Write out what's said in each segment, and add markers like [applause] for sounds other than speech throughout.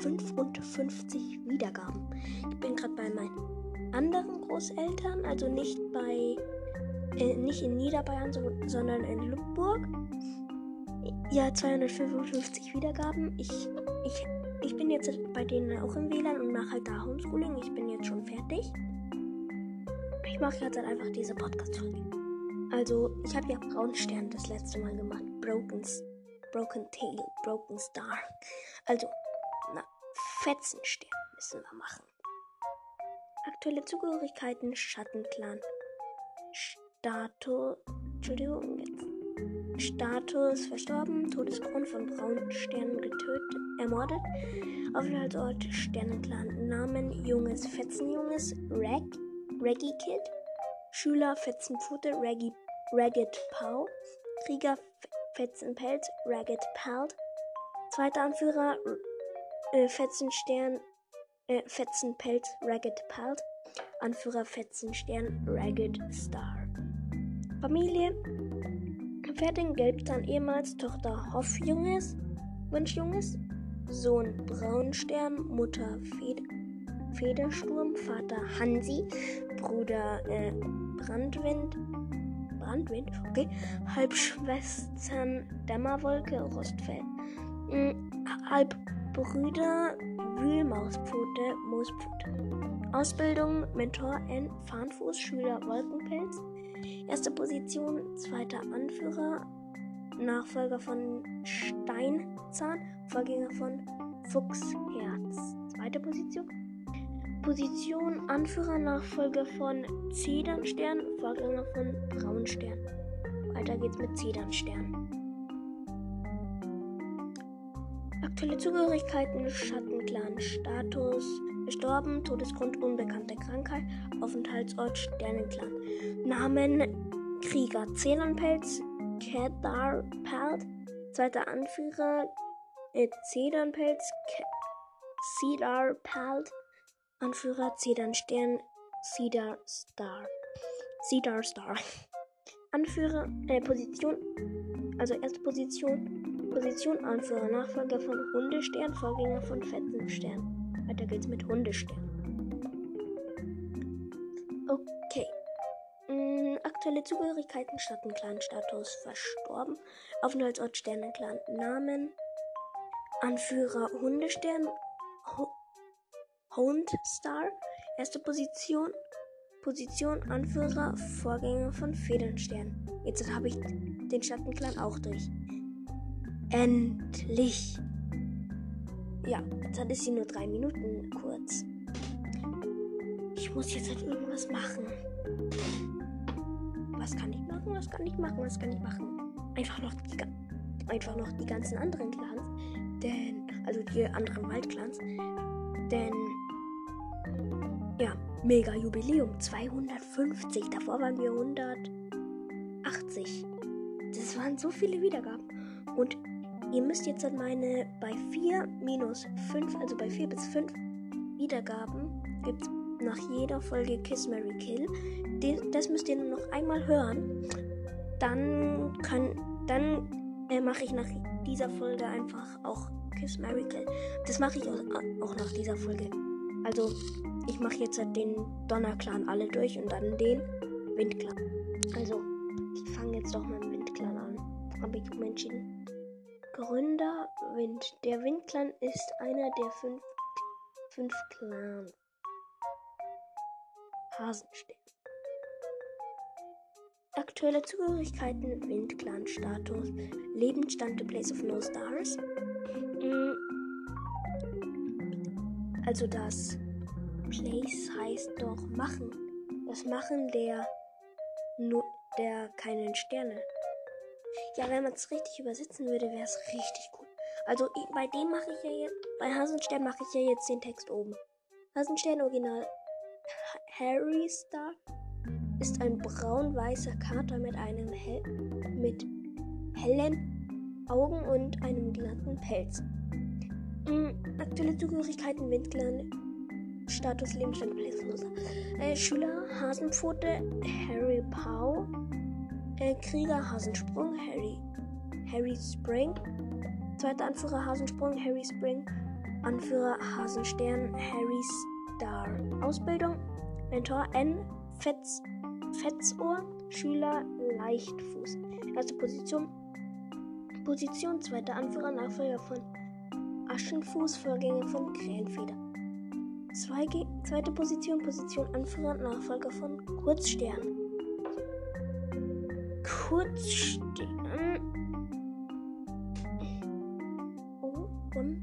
55 Wiedergaben. Ich bin gerade bei meinen anderen Großeltern, also nicht bei äh, nicht in Niederbayern, so, sondern in Lüneburg. Ja, 255 Wiedergaben. Ich, ich, ich bin jetzt bei denen auch im WLAN und mache halt da Homeschooling. Ich bin jetzt schon fertig. Ich mache jetzt halt einfach diese Podcast-Folge. Also, ich habe ja Braunstern das letzte Mal gemacht. Broken, Broken Tail, Broken Star. Also, Fetzenstern müssen wir machen. Aktuelle Zugehörigkeiten Schattenclan. Status. Entschuldigung, jetzt. Status verstorben. Todesgrund von Braunstern getötet, ermordet. Aufenthaltsort Sternenclan. Namen Junges Fetzenjunges. Rag. Reggie Kid. Schüler Fetzenpfote. Reggie, Ragged Pau. Krieger Fetzenpelz. Ragged Pelt. Zweiter Anführer äh, Fetzenstern, äh, Fetzenpelz, Ragged Pelt. Anführer Fetzenstern, Ragged Star. Familie. Pferdin Gelbzahn ehemals Tochter Hoffjunges, Wunschjunges, Sohn Braunstern, Mutter Fed Federsturm, Vater Hansi, Bruder äh, Brandwind, Brandwind, okay, Halbschwestern Dämmerwolke, Rostfeld, mhm, Halbbrüder Wühlmauspfote, Moospfote. Ausbildung Mentor N, Fahnenfuß, Schüler Wolkenpelz. Erste Position, zweiter Anführer, Nachfolger von Steinzahn, Vorgänger von Fuchsherz. Zweite Position. Position, Anführer, Nachfolger von Zedernstern, Vorgänger von Braunstern. Weiter geht's mit Zedernstern. Aktuelle Zugehörigkeiten, Schattenclan, Status, gestorben, Todesgrund, unbekannte Krankheit, Aufenthaltsort, Sternenclan. Namen, Krieger, Zedernpelz, Kedar Pelt, zweiter Anführer, äh, Zedernpelz, Cedar Pelt, Anführer, Zedernstern, Cedar Star. Cedar Star. Anführer, äh, Position, also erste Position, Position, Anführer, Nachfolger von Hundestern, Vorgänger von Fetzenstern. Weiter geht's mit Hundestern. Okay. Hm, aktuelle Zugehörigkeiten, Schattenclan, Status, verstorben. Aufenthaltsort, Sternenclan, Namen. Anführer, Hundestern, Ho Houndstar. Erste Position, Position, Anführer, Vorgänger von Federnstern. Jetzt habe ich den Schattenclan auch durch. Endlich! Ja, jetzt hat es sie nur drei Minuten kurz. Ich muss jetzt halt irgendwas machen. Was kann ich machen? Was kann ich machen? Was kann ich machen? Einfach noch die, einfach noch die ganzen anderen Clans. Denn, also die anderen Waldclans. Denn, ja, mega Jubiläum. 250. Davor waren wir 180. Das waren so viele Wiedergaben. Und Ihr müsst jetzt an meine bei 4 minus 5, also bei 4 bis 5 Wiedergaben, gibt es nach jeder Folge Kiss Mary Kill. Das müsst ihr nur noch einmal hören. Dann kann, dann äh, mache ich nach dieser Folge einfach auch Kiss Mary Kill. Das mache ich auch, auch nach dieser Folge. Also ich mache jetzt halt den Donnerclan alle durch und dann den Windclan. Also ich fange jetzt doch mit dem Windclan an. Habe ich entschieden. Gründer Wind. Der Windclan ist einer der fünf, fünf Clans. Hasenstern. Aktuelle Zugehörigkeiten, Windclan Status, Lebensstand The Place of No Stars. Mm. Also das Place heißt doch Machen. Das Machen der, der keinen Sterne ja, wenn man es richtig übersetzen würde, wäre es richtig gut. Also bei dem mache ich ja jetzt, bei Hasenstern mache ich ja jetzt den Text oben. Hasenstern Original Harry Star ist ein braun-weißer Kater mit einem hell, mit hellen Augen und einem glatten Pelz. Mhm, aktuelle Zugehörigkeiten Windclan Status Lebensstand Bläsloser. Äh, Schüler Hasenpfote Harry Pau äh, Krieger Hasensprung, Harry. Harry Spring. Zweiter Anführer Hasensprung, Harry Spring. Anführer Hasenstern Harry Star. Ausbildung Mentor N. Fetz, Fetzohr. Schüler Leichtfuß. Erste Position. Position zweiter Anführer Nachfolger von Aschenfuß, Vorgänger von Krähenfeder. Zweige, zweite Position, Position Anführer, Nachfolger von Kurzstern. Kurzstern. Oh, One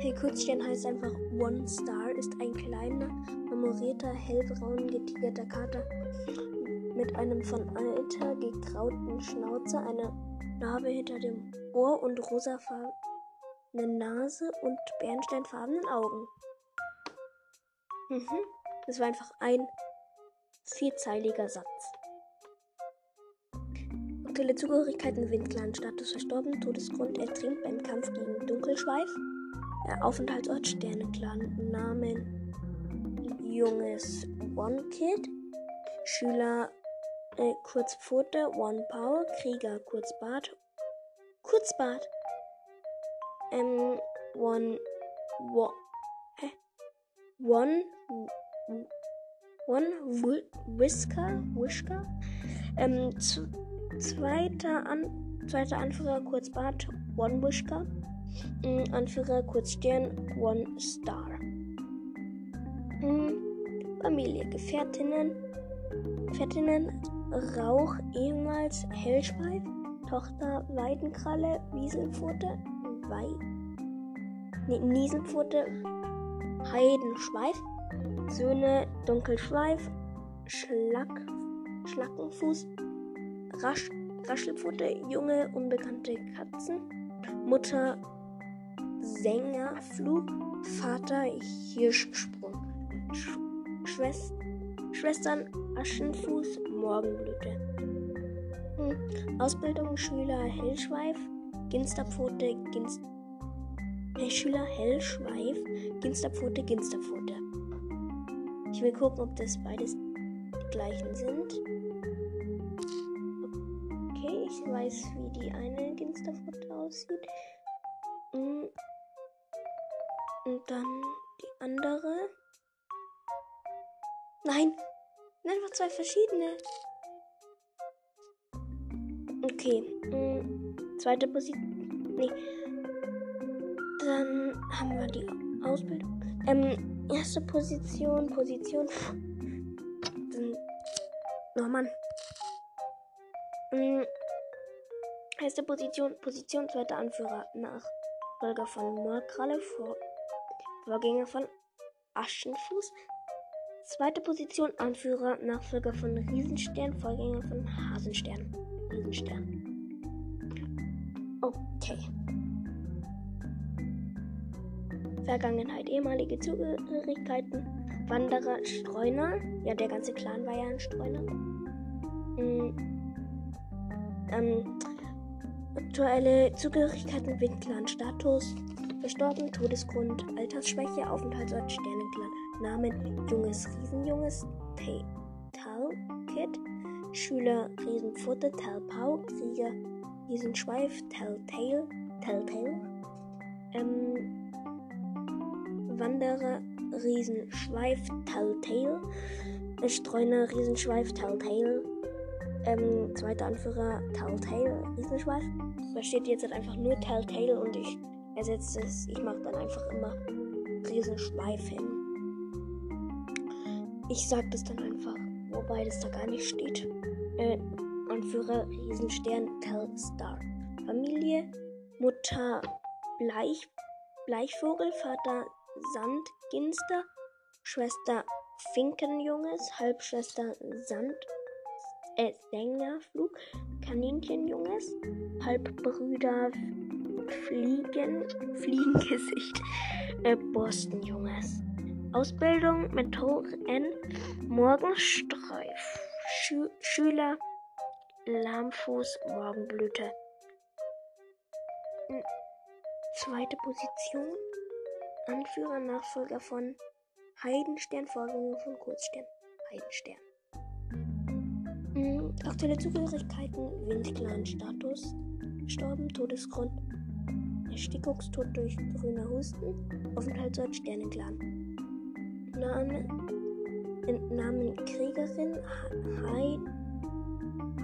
Hey, Kurzstern heißt einfach One Star, ist ein kleiner, marmorierter, hellbraun getigerter Kater mit einem von Alter gegrauten Schnauze, einer Narbe hinter dem Ohr und rosafarbene Nase und bernsteinfarbenen Augen. Mhm. Das war einfach ein vierzeiliger Satz. Aktuelle Zugehörigkeiten Windclan, Status verstorben, Todesgrund ertrinkt beim Kampf gegen Dunkelschweif. Aufenthaltsort Sternenclan, Namen Junges One Kid, Schüler äh, Kurzpfote, One Power, Krieger Kurzbart, Kurzbart, ähm, One, One, hä? One, One Whisker, Whisker, ähm, zweiter, An zweiter Anführer Kurzbart, One Whisker, ähm, Anführer Kurzstern, One Star. Ähm, Familie, Gefährtinnen, Gefährtinnen, Rauch, ehemals Hellschweif, Tochter Weidenkralle, Wieselpfote, Wei, nee, Nieselpfote, Heidenschweif, Söhne Dunkelschweif, Schlack, Schlackenfuß, Rasch, Raschelpfote, junge unbekannte Katzen, Mutter Sängerflug, Vater Hirschsprung, Sch Schwester, Schwestern Aschenfuß, Morgenblüte. Hm. Ausbildung Schüler Hellschweif, Ginsterpfote, Ginst hey, Schüler Hellschweif, Ginsterpfote, Ginsterpfote. Ich will gucken, ob das beides die gleichen sind. Okay, ich weiß, wie die eine Ginsterpfote aussieht. Hm. Und dann die andere. Nein, einfach zwei verschiedene. Okay. Hm, zweite Position. Nee. Dann haben wir die Ausbildung. Ähm, erste Position, Position. Dann. Oh Mann. Hm, erste Position, Position, zweiter Anführer. Nachfolger von Moorkralle, Vor Vorgänger von Aschenfuß. Zweite Position Anführer, Nachfolger von Riesenstern, Vorgänger von Hasenstern. Riesenstern. Okay. Vergangenheit, ehemalige Zugehörigkeiten, Wanderer, Streuner. Ja, der ganze Clan war ja ein Streuner. Mhm. Ähm, aktuelle Zugehörigkeiten, Windclan, Status, verstorben, Todesgrund, Altersschwäche, Aufenthaltsort, Sternenclan. Namen Junges Riesenjunges Talkit, Schüler Riesenpfote Talpau, Krieger Riesenschweif Telltale, Telltale, ähm, Wanderer Riesenschweif Telltale, Streuner Riesenschweif Telltale, ähm, zweiter Anführer Telltale Riesenschweif. Da steht jetzt halt einfach nur Telltale und ich ersetze es, ich mache dann einfach immer Riesenschweif hin. Ich sag das dann einfach, wobei das da gar nicht steht. Äh, Anführer Riesenstern Telstar. Familie, Mutter Bleich, Bleichvogel, Vater Sandginster, Schwester Finkenjunges, Halbschwester Sand, äh, Sängerflug, Kaninchenjunges, Halbbrüder Fliegen, [laughs] Fliegengesicht, äh, Borstenjunges. Ausbildung Mentorin Morgenstreif. Schü Schüler Lahmfuß Morgenblüte. Zweite Position. Anführer, Nachfolger von Heidenstern, Vorgänger von Kurzstern. Heidenstern. Mhm. Aktuelle Zugehörigkeiten, Windclan Status, gestorben, Todesgrund, Stickoxtod durch grüner Husten. Aufenthaltsort Sternenclan. Name, Namen Kriegerin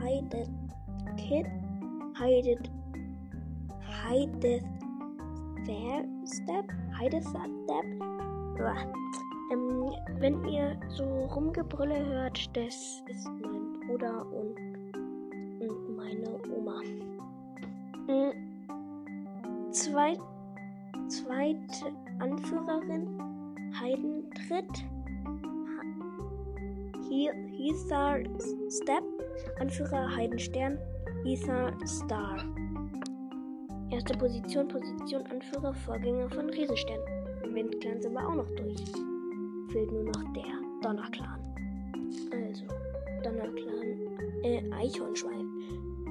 Heide Kid Heide Heide Step Heide Step ähm, wenn ihr so Rumgebrülle hört, das ist mein Bruder und, und meine Oma. Mhm. Zweit, zweite Anführerin, Heidentritt. Heather Step, Anführer Heidenstern, Heather Star. Erste Position, Position, Anführer, Vorgänger von Riesenstern. Windclan sind wir auch noch durch fehlt nur noch der Donnerclan. Also, Donnerclan, äh, Eichhornschweif.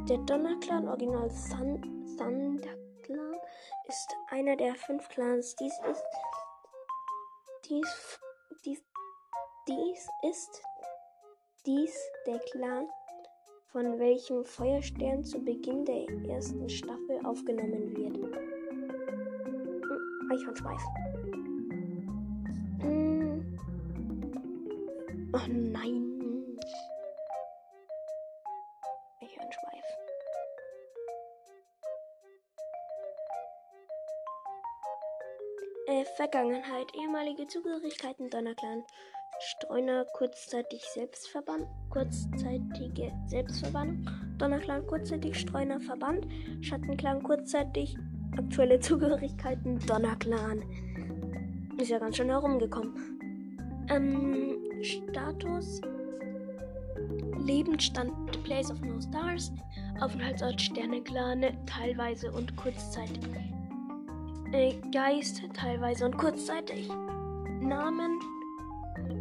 Der Donnerclan, Original Thun Thunderclan, ist einer der fünf Clans. Dies ist, dies, dies, dies ist, dies der Clan, von welchem Feuerstern zu Beginn der ersten Staffel aufgenommen wird. Hm, Eichhornschweif. Oh nein. Äh, Vergangenheit. Ehemalige Zugehörigkeiten Donnerclan. Streuner kurzzeitig Selbstverband. Kurzzeitige Selbstverbannung. Donnerclan kurzzeitig Streuner Verband. Schattenclan kurzzeitig aktuelle Zugehörigkeiten Donnerclan. Ist ja ganz schön herumgekommen. Ähm, Status. Lebensstand Place of No Stars. Aufenthaltsort Sterneclan, teilweise und kurzzeitig. Äh, Geist, teilweise und kurzzeitig. Namen.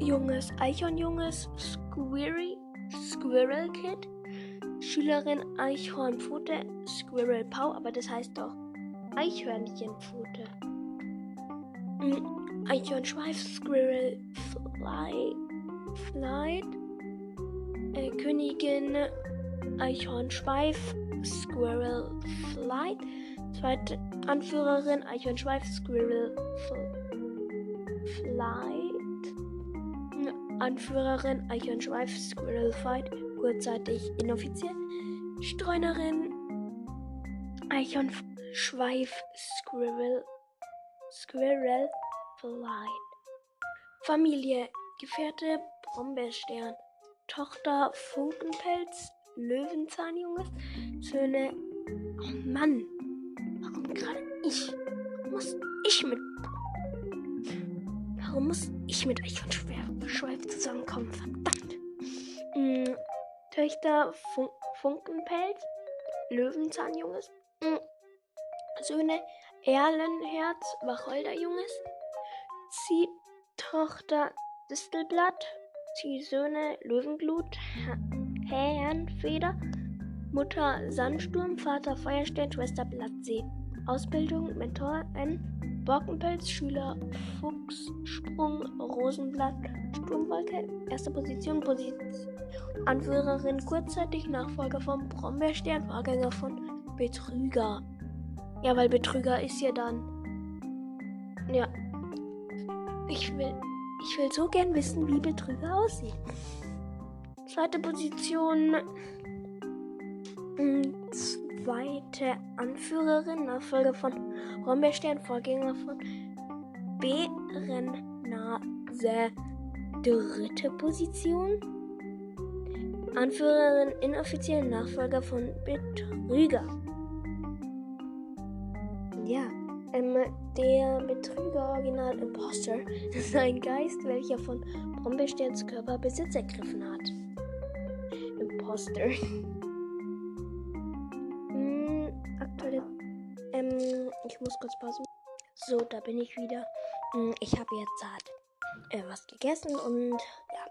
Junges Eichhornjunges, Squirry, Squirrel Kid. Schülerin Eichhornpfote, Squirrel Pau, aber das heißt doch Eichhörnchenpfote. Mhm. Eichhornschweif, Squirrel Fly, Flight, äh, Königin Eichhornschweif, Squirrel Flight, zweite Anführerin Eichhornschweif, Squirrel Flight, Anführerin Eichhornschweif, Squirrel Fight, kurzzeitig inoffiziell, Streunerin Eichhornschweif, Squirrel, Squirrel Flight. Familie, Gefährte, Brombeerstern, Tochter, Funkenpelz, Löwenzahnjunges, Söhne. Oh Mann, gerade ich? Warum muss ich mit. Warum muss ich mit Eichhornschweif zusammenkommen? Verdammt. Hm, Töchter, Fun Funkenpelz, Löwenzahnjunges, hm, Söhne, Erlenherz, Wacholderjunges, Ziehtochter Distelblatt, Ziehsöhne Löwenblut, Hähnfeder, Mutter Sandsturm, Vater Feuerstern, Schwester Blattsee. Ausbildung Mentor N. Borkenpelz, Schüler Fuchssprung, Rosenblatt, Sturmwolke, erste Position, Position, Anführerin kurzzeitig, Nachfolger von Brombeerstern, Vorgänger von Betrüger. Ja, weil Betrüger ist ja dann. Ja, ich will, ich will so gern wissen, wie Betrüger aussieht. Zweite Position. Hm, zweite Anführerin, Nachfolger von Rombeerstern, Vorgänger von Bärennase. Dritte Position. Anführerin, inoffiziell Nachfolger von Betrüger. Ja. Ähm, der Betrüger Original Imposter [laughs] ist ein Geist, welcher von Brombeersterns Körper Besitz ergriffen hat. Imposter. [laughs] muss kurz pausen. So, da bin ich wieder. Hm, ich habe jetzt halt, äh, was gegessen und ja.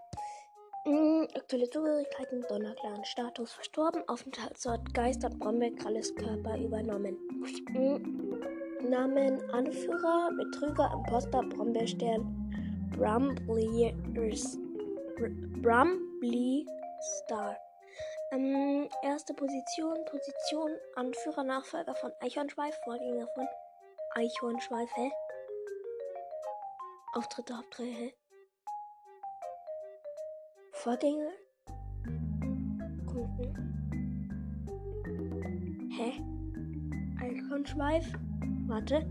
Hm, aktuelle Zugehörigkeiten, Donnerclan, Status verstorben, Aufenthaltsort, Geist hat Brombeer alles Körper übernommen. Hm, Namen Anführer, Betrüger, Imposter, Brombeerstern, Brumbliers, Brumbly Star. Ähm, erste Position, Position, Anführer, Nachfolger von Eichhornschweif, Vorgänger von Eichhornschweif, hä? Auftritte Hauptreihe, hä? Vorgänger? Kunden. Hä? Eichhornschweif? Warte.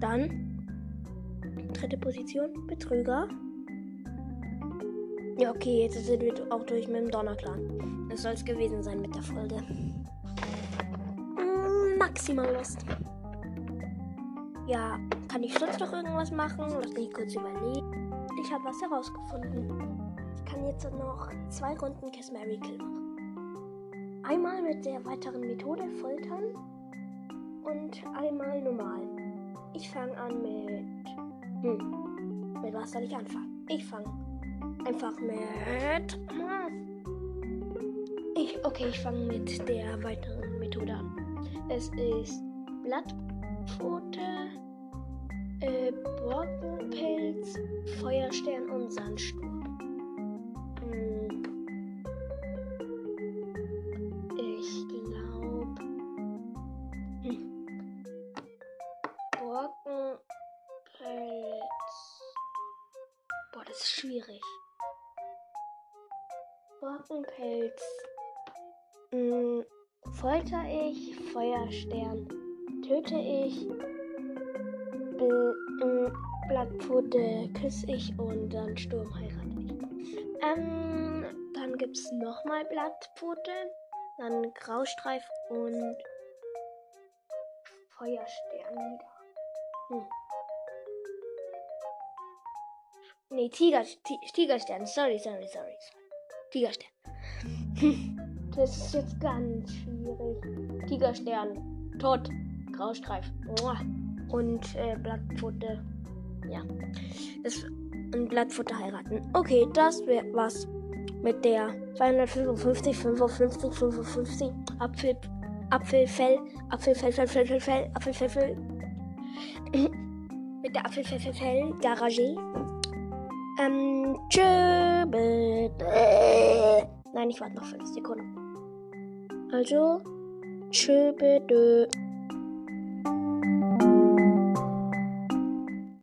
Dann. Dritte Position. Betrüger. Ja, okay, jetzt sind wir auch durch mit dem Donnerclan. Das soll es gewesen sein mit der Folge. Maximal Lust. Ja, kann ich sonst noch irgendwas machen? Lass mich kurz überlegen. Ich habe was herausgefunden. Ich kann jetzt noch zwei Runden Kiss Mary Kill machen. Einmal mit der weiteren Methode Foltern und einmal normal. Ich fange an mit. Hm. Mit was soll ich anfangen? Ich fange einfach mit. Ich, okay, ich fange mit der weiteren Methode an. Es ist Blattpfote, äh, Borkenpilz, Feuerstern und Sandsturm. Hm. Ich glaube. Hm. Borkenpilz. Boah, das ist schwierig. Borkenpelz. Hm, folter ich, Feuerstern. Töte ich, Bl Blattpfote küsse ich und dann Sturm heirate ich. Ähm, dann es nochmal Blattpfote, dann Graustreif und Feuerstern wieder. Hm. Nee, Tiger, Tigerstern. Sorry, sorry, sorry. Tigerstern. [laughs] das ist jetzt ganz schwierig. Tigerstern. Tot. Graustreif. Und äh, Blattpfote. Ja. Das, und Blattpfote heiraten. Okay, das wär, was mit der 255, 55, 55 Apfel, Apfelfell, Apfelfell, Fell, Fell, Fell, Fell, Apfelfell, Fell. mit der Apfelfell, Fell, Garage. Ähm, tschö, Nein, ich warte noch 5 Sekunden. Also, tschö,